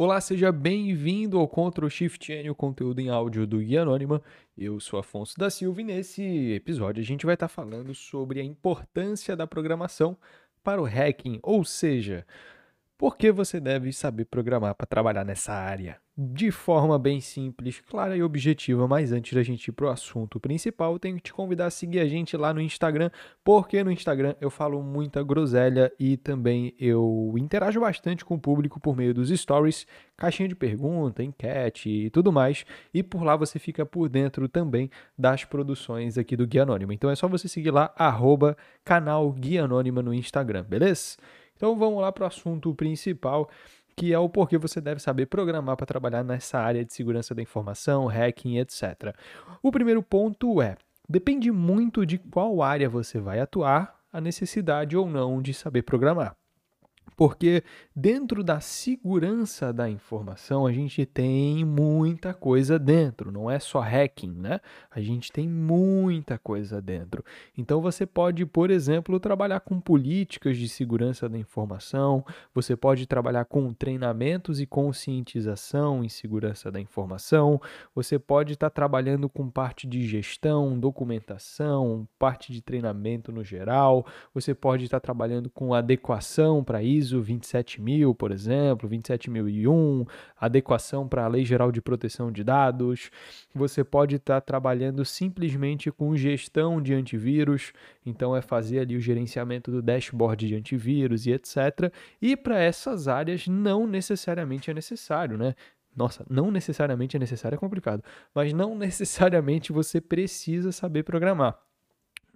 Olá, seja bem-vindo ao Ctrl Shift N, o conteúdo em áudio do Guia Anônima. Eu sou Afonso da Silva e nesse episódio a gente vai estar falando sobre a importância da programação para o hacking, ou seja, por que você deve saber programar para trabalhar nessa área? De forma bem simples, clara e objetiva, mas antes da gente ir para o assunto principal, tenho que te convidar a seguir a gente lá no Instagram, porque no Instagram eu falo muita groselha e também eu interajo bastante com o público por meio dos stories, caixinha de pergunta, enquete e tudo mais, e por lá você fica por dentro também das produções aqui do Guia Anônima. Então é só você seguir lá, arroba canal Guia Anônima no Instagram, beleza? Então vamos lá para o assunto principal, que é o porquê você deve saber programar para trabalhar nessa área de segurança da informação, hacking, etc. O primeiro ponto é: depende muito de qual área você vai atuar, a necessidade ou não de saber programar. Porque dentro da segurança da informação a gente tem muita coisa dentro, não é só hacking, né? A gente tem muita coisa dentro. Então você pode, por exemplo, trabalhar com políticas de segurança da informação, você pode trabalhar com treinamentos e conscientização em segurança da informação, você pode estar trabalhando com parte de gestão, documentação, parte de treinamento no geral, você pode estar trabalhando com adequação para ISO ISO 27000, por exemplo, 27001, adequação para a Lei Geral de Proteção de Dados. Você pode estar tá trabalhando simplesmente com gestão de antivírus, então é fazer ali o gerenciamento do dashboard de antivírus e etc. E para essas áreas não necessariamente é necessário, né? Nossa, não necessariamente é necessário é complicado, mas não necessariamente você precisa saber programar.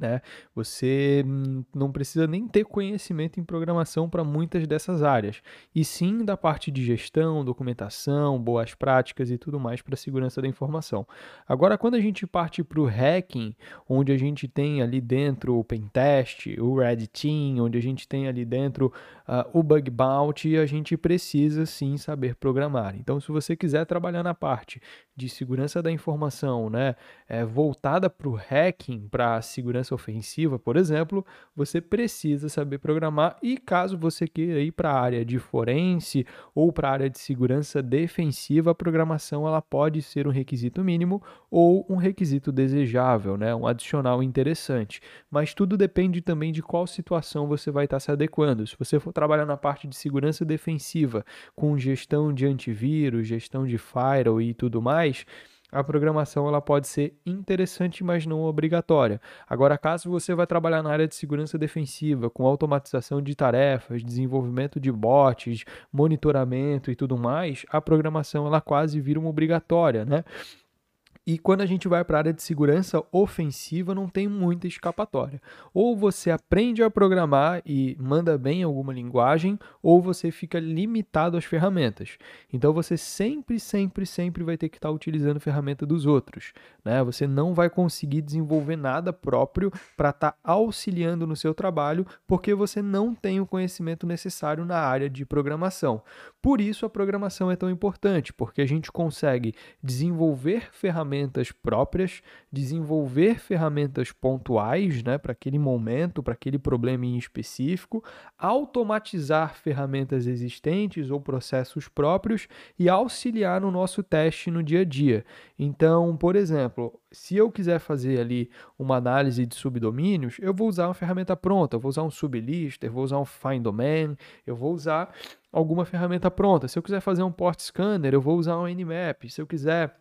Né? Você não precisa nem ter conhecimento em programação para muitas dessas áreas, e sim da parte de gestão, documentação, boas práticas e tudo mais para segurança da informação. Agora, quando a gente parte para o hacking, onde a gente tem ali dentro o pentest, o red team, onde a gente tem ali dentro uh, o bug bounty, a gente precisa sim saber programar. Então, se você quiser trabalhar na parte de segurança da informação, né, é, voltada para o hacking, para a segurança ofensiva, por exemplo, você precisa saber programar e caso você queira ir para a área de forense ou para a área de segurança defensiva, a programação ela pode ser um requisito mínimo ou um requisito desejável, né? um adicional interessante. Mas tudo depende também de qual situação você vai estar se adequando. Se você for trabalhar na parte de segurança defensiva, com gestão de antivírus, gestão de firewall e tudo mais, a programação ela pode ser interessante, mas não obrigatória. Agora, caso você vai trabalhar na área de segurança defensiva, com automatização de tarefas, desenvolvimento de bots, monitoramento e tudo mais, a programação ela quase vira uma obrigatória, né? E quando a gente vai para a área de segurança ofensiva, não tem muita escapatória. Ou você aprende a programar e manda bem alguma linguagem, ou você fica limitado às ferramentas. Então você sempre, sempre, sempre vai ter que estar utilizando ferramenta dos outros. Né? Você não vai conseguir desenvolver nada próprio para estar tá auxiliando no seu trabalho, porque você não tem o conhecimento necessário na área de programação. Por isso a programação é tão importante, porque a gente consegue desenvolver ferramentas ferramentas próprias, desenvolver ferramentas pontuais né, para aquele momento, para aquele problema em específico, automatizar ferramentas existentes ou processos próprios e auxiliar no nosso teste no dia a dia. Então, por exemplo, se eu quiser fazer ali uma análise de subdomínios, eu vou usar uma ferramenta pronta, eu vou usar um sublister, vou usar um find domain, eu vou usar alguma ferramenta pronta. Se eu quiser fazer um port scanner, eu vou usar um nmap. Se eu quiser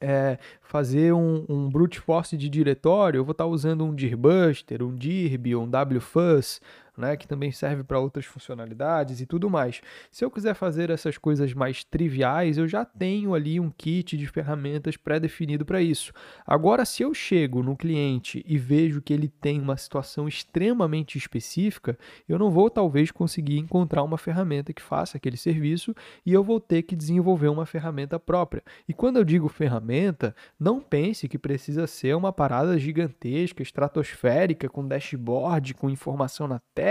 é, fazer um, um, brute force de diretório, eu vou estar usando um dirbuster, um dirb, um wfuzz, né, que também serve para outras funcionalidades e tudo mais. Se eu quiser fazer essas coisas mais triviais, eu já tenho ali um kit de ferramentas pré-definido para isso. Agora, se eu chego no cliente e vejo que ele tem uma situação extremamente específica, eu não vou talvez conseguir encontrar uma ferramenta que faça aquele serviço e eu vou ter que desenvolver uma ferramenta própria. E quando eu digo ferramenta, não pense que precisa ser uma parada gigantesca, estratosférica, com dashboard, com informação na tela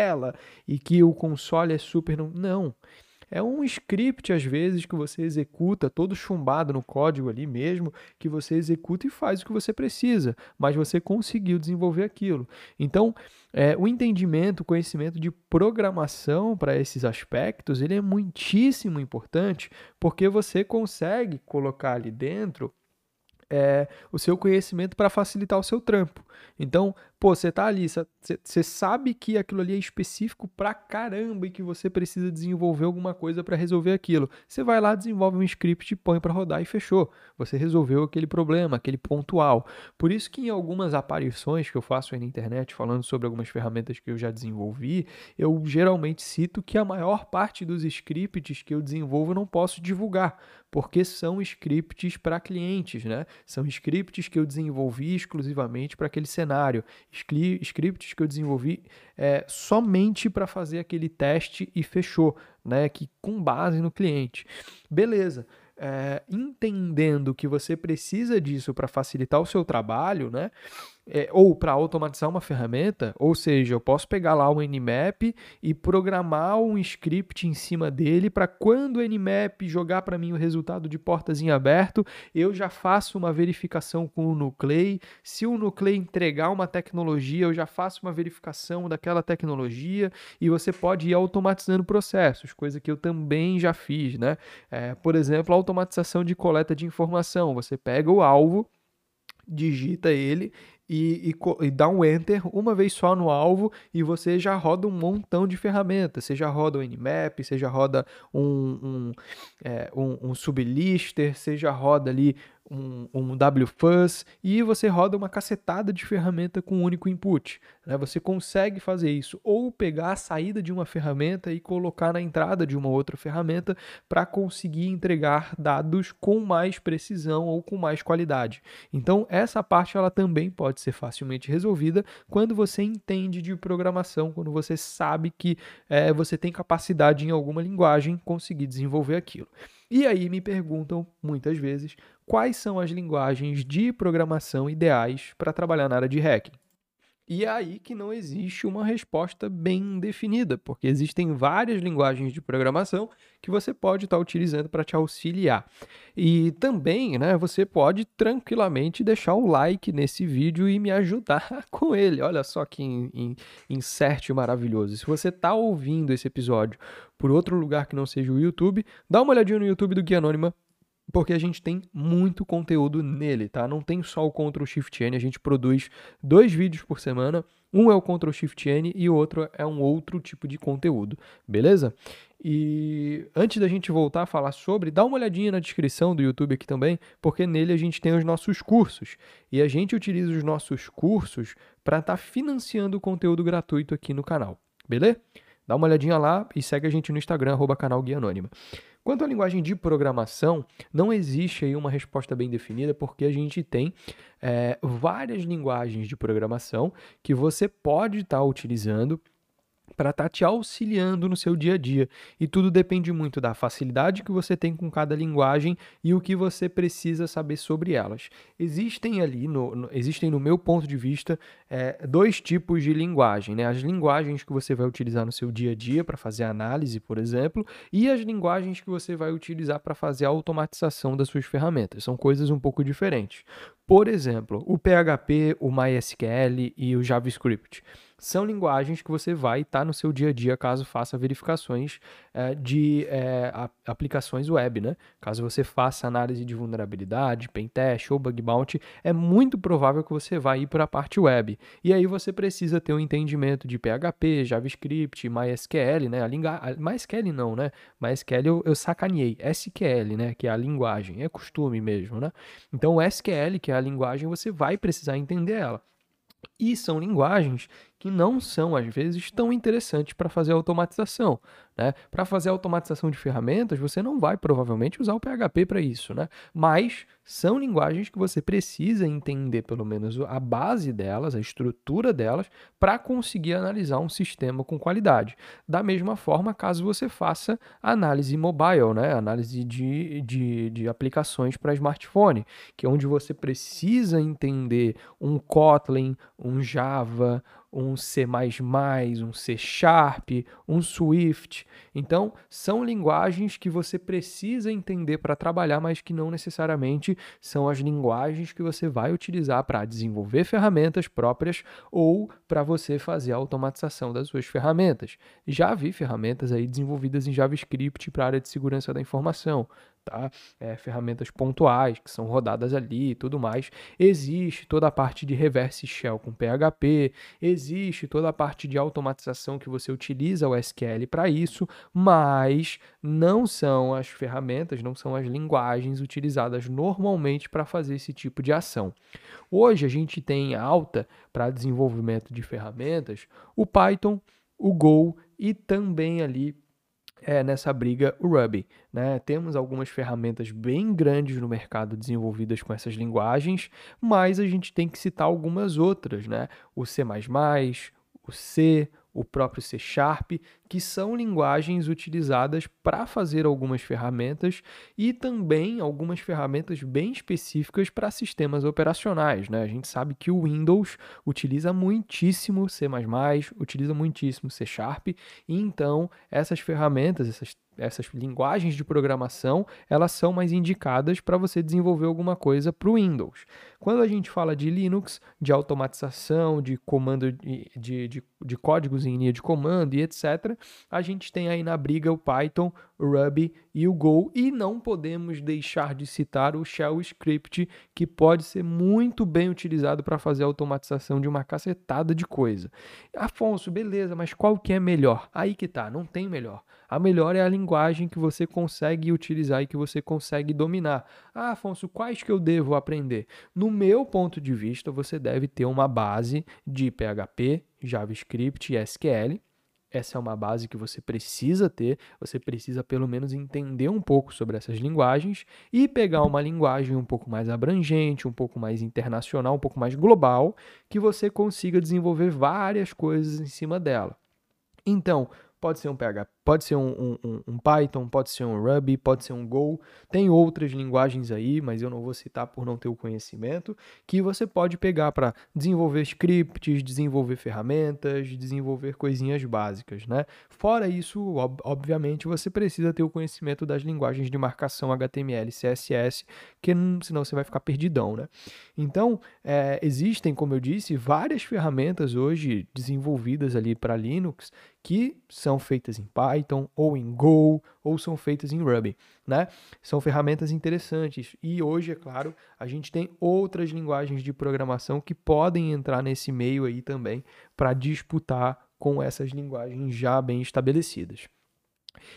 e que o console é super. Não. É um script, às vezes, que você executa todo chumbado no código ali mesmo, que você executa e faz o que você precisa, mas você conseguiu desenvolver aquilo. Então, é, o entendimento, o conhecimento de programação para esses aspectos, ele é muitíssimo importante, porque você consegue colocar ali dentro é, o seu conhecimento para facilitar o seu trampo. Então, pô, você tá ali, você sabe que aquilo ali é específico pra caramba e que você precisa desenvolver alguma coisa para resolver aquilo. Você vai lá, desenvolve um script, põe para rodar e fechou. Você resolveu aquele problema, aquele pontual. Por isso que em algumas aparições que eu faço aí na internet falando sobre algumas ferramentas que eu já desenvolvi, eu geralmente cito que a maior parte dos scripts que eu desenvolvo eu não posso divulgar, porque são scripts para clientes, né? São scripts que eu desenvolvi exclusivamente para aquele cenário, scripts que eu desenvolvi é, somente para fazer aquele teste e fechou, né? Que com base no cliente. Beleza. É, entendendo que você precisa disso para facilitar o seu trabalho, né? É, ou para automatizar uma ferramenta, ou seja, eu posso pegar lá o Nmap e programar um script em cima dele para quando o Nmap jogar para mim o resultado de portas em aberto, eu já faço uma verificação com o Nuclei. Se o Nuclei entregar uma tecnologia, eu já faço uma verificação daquela tecnologia e você pode ir automatizando processos, coisa que eu também já fiz, né? É, por exemplo, automatização de coleta de informação. Você pega o alvo digita ele e, e, e, dá um enter uma vez só no alvo e você já roda um montão de ferramentas. Você já roda o Nmap, você já roda um, um, é, um, um sublister, você já roda ali um, um WFuzz e você roda uma cacetada de ferramenta com um único input. Né? Você consegue fazer isso ou pegar a saída de uma ferramenta e colocar na entrada de uma outra ferramenta para conseguir entregar dados com mais precisão ou com mais qualidade. Então essa parte ela também pode ser facilmente resolvida quando você entende de programação, quando você sabe que é, você tem capacidade em alguma linguagem conseguir desenvolver aquilo. E aí me perguntam muitas vezes quais são as linguagens de programação ideais para trabalhar na área de hacking. E é aí que não existe uma resposta bem definida, porque existem várias linguagens de programação que você pode estar utilizando para te auxiliar. E também, né, você pode tranquilamente deixar o like nesse vídeo e me ajudar com ele. Olha só que insert maravilhoso. Se você está ouvindo esse episódio por outro lugar que não seja o YouTube, dá uma olhadinha no YouTube do Guia Anônima, porque a gente tem muito conteúdo nele, tá? Não tem só o Ctrl Shift N, a gente produz dois vídeos por semana. Um é o Ctrl Shift N e o outro é um outro tipo de conteúdo, beleza? E antes da gente voltar a falar sobre, dá uma olhadinha na descrição do YouTube aqui também, porque nele a gente tem os nossos cursos. E a gente utiliza os nossos cursos para estar tá financiando o conteúdo gratuito aqui no canal, beleza? Dá uma olhadinha lá e segue a gente no Instagram, arroba canal Guia Anônima. Quanto à linguagem de programação, não existe aí uma resposta bem definida, porque a gente tem é, várias linguagens de programação que você pode estar tá utilizando para estar tá te auxiliando no seu dia a dia. E tudo depende muito da facilidade que você tem com cada linguagem e o que você precisa saber sobre elas. Existem ali, no, no existem no meu ponto de vista, é, dois tipos de linguagem. Né? As linguagens que você vai utilizar no seu dia a dia para fazer análise, por exemplo, e as linguagens que você vai utilizar para fazer a automatização das suas ferramentas. São coisas um pouco diferentes. Por exemplo, o PHP, o MySQL e o JavaScript são linguagens que você vai estar tá no seu dia a dia caso faça verificações é, de é, aplicações web, né? Caso você faça análise de vulnerabilidade, pentest ou bug bounty, é muito provável que você vá ir para a parte web. E aí você precisa ter um entendimento de PHP, JavaScript, MySQL, né? A linga... MySQL não, né? MySQL eu, eu sacaneei. SQL, né? Que é a linguagem, é costume mesmo, né? Então SQL, que é a linguagem, você vai precisar entender ela. E são linguagens que não são, às vezes, tão interessantes para fazer automatização. Né? Para fazer automatização de ferramentas, você não vai provavelmente usar o PHP para isso, né? mas são linguagens que você precisa entender pelo menos a base delas, a estrutura delas, para conseguir analisar um sistema com qualidade. Da mesma forma, caso você faça análise mobile, né? análise de, de, de aplicações para smartphone, que é onde você precisa entender um Kotlin, um Java, um C++, um C Sharp, um Swift. Então, são linguagens que você precisa entender para trabalhar, mas que não necessariamente são as linguagens que você vai utilizar para desenvolver ferramentas próprias ou para você fazer a automatização das suas ferramentas. Já vi ferramentas aí desenvolvidas em JavaScript para a área de segurança da informação tá? É, ferramentas pontuais que são rodadas ali e tudo mais. Existe toda a parte de reverse shell com PHP, existe toda a parte de automatização que você utiliza o SQL para isso, mas não são as ferramentas, não são as linguagens utilizadas normalmente para fazer esse tipo de ação. Hoje a gente tem alta para desenvolvimento de ferramentas o Python, o Go e também ali é, nessa briga o Ruby. Né? Temos algumas ferramentas bem grandes no mercado desenvolvidas com essas linguagens, mas a gente tem que citar algumas outras, né? O C++, o C, o próprio C Sharp, que são linguagens utilizadas para fazer algumas ferramentas e também algumas ferramentas bem específicas para sistemas operacionais. Né? A gente sabe que o Windows utiliza muitíssimo C, utiliza muitíssimo C Sharp, e então essas ferramentas, essas essas linguagens de programação, elas são mais indicadas para você desenvolver alguma coisa para o Windows. Quando a gente fala de Linux, de automatização, de comando de, de, de, códigos em linha de comando e etc., a gente tem aí na briga o Python, o Ruby e o Go, e não podemos deixar de citar o Shell Script, que pode ser muito bem utilizado para fazer a automatização de uma cacetada de coisa. Afonso, beleza, mas qual que é melhor? Aí que tá, não tem melhor. A melhor é a linguagem que você consegue utilizar e que você consegue dominar. Ah, Afonso, quais que eu devo aprender? No meu ponto de vista, você deve ter uma base de PHP, JavaScript e SQL. Essa é uma base que você precisa ter, você precisa pelo menos entender um pouco sobre essas linguagens e pegar uma linguagem um pouco mais abrangente, um pouco mais internacional, um pouco mais global, que você consiga desenvolver várias coisas em cima dela. Então, pode ser um PHP Pode ser um, um, um, Python, pode ser um Ruby, pode ser um Go. Tem outras linguagens aí, mas eu não vou citar por não ter o conhecimento, que você pode pegar para desenvolver scripts, desenvolver ferramentas, desenvolver coisinhas básicas, né? Fora isso, ob obviamente, você precisa ter o conhecimento das linguagens de marcação HTML, CSS, que senão você vai ficar perdidão, né? Então, é, existem, como eu disse, várias ferramentas hoje desenvolvidas ali para Linux que são feitas em Python, Python ou em Go ou são feitas em Ruby, né? São ferramentas interessantes e hoje, é claro, a gente tem outras linguagens de programação que podem entrar nesse meio aí também para disputar com essas linguagens já bem estabelecidas.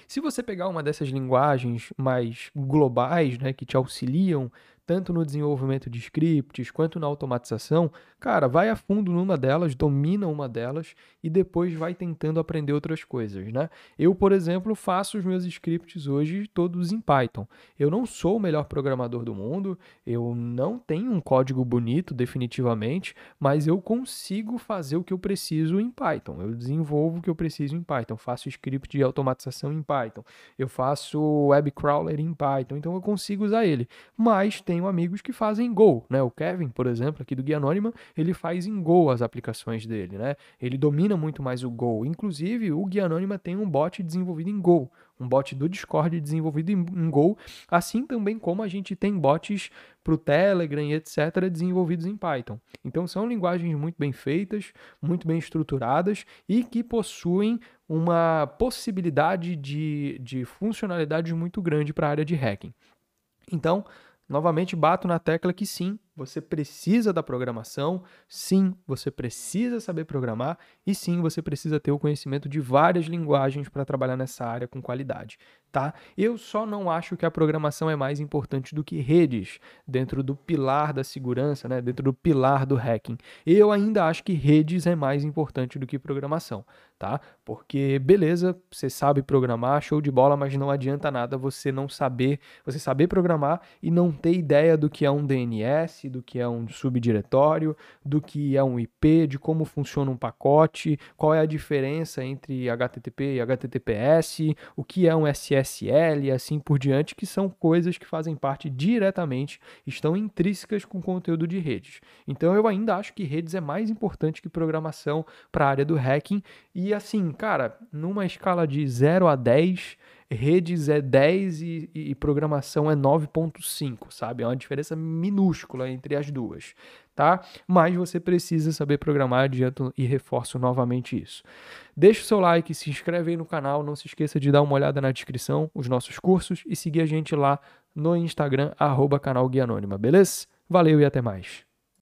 Se você pegar uma dessas linguagens mais globais, né, que te auxiliam tanto no desenvolvimento de scripts quanto na automatização, cara, vai a fundo numa delas, domina uma delas e depois vai tentando aprender outras coisas, né? Eu, por exemplo, faço os meus scripts hoje todos em Python. Eu não sou o melhor programador do mundo, eu não tenho um código bonito definitivamente, mas eu consigo fazer o que eu preciso em Python. Eu desenvolvo o que eu preciso em Python, faço script de automatização em Python, eu faço web crawler em Python, então eu consigo usar ele. Mas tem tenho amigos que fazem Go, né? O Kevin, por exemplo, aqui do Guia Anônima, ele faz em Go as aplicações dele, né? Ele domina muito mais o Go. Inclusive, o Guia Anônima tem um bot desenvolvido em Go, um bot do Discord desenvolvido em, Go, assim também como a gente tem bots para o Telegram e etc., desenvolvidos em Python. Então, são linguagens muito bem feitas, muito bem estruturadas e que possuem uma possibilidade de, de funcionalidade muito grande para a área de hacking. Então, Novamente bato na tecla que sim, você precisa da programação, sim, você precisa saber programar e sim, você precisa ter o conhecimento de várias linguagens para trabalhar nessa área com qualidade tá? Eu só não acho que a programação é mais importante do que redes dentro do pilar da segurança, né? Dentro do pilar do hacking. Eu ainda acho que redes é mais importante do que programação, tá? Porque beleza, você sabe programar, show de bola, mas não adianta nada você não saber, você saber programar e não ter ideia do que é um DNS, do que é um subdiretório, do que é um IP, de como funciona um pacote, qual é a diferença entre HTTP e HTTPS, o que é um SS SSL e assim por diante, que são coisas que fazem parte diretamente, estão intrínsecas com o conteúdo de redes. Então eu ainda acho que redes é mais importante que programação para a área do hacking. E assim, cara, numa escala de 0 a 10, redes é 10 e, e programação é 9.5, sabe? É uma diferença minúscula entre as duas, tá? Mas você precisa saber programar, adianto e reforço novamente isso. Deixa o seu like, se inscreve aí no canal, não se esqueça de dar uma olhada na descrição, os nossos cursos e seguir a gente lá no Instagram, arroba canal Guia Anônima, beleza? Valeu e até mais.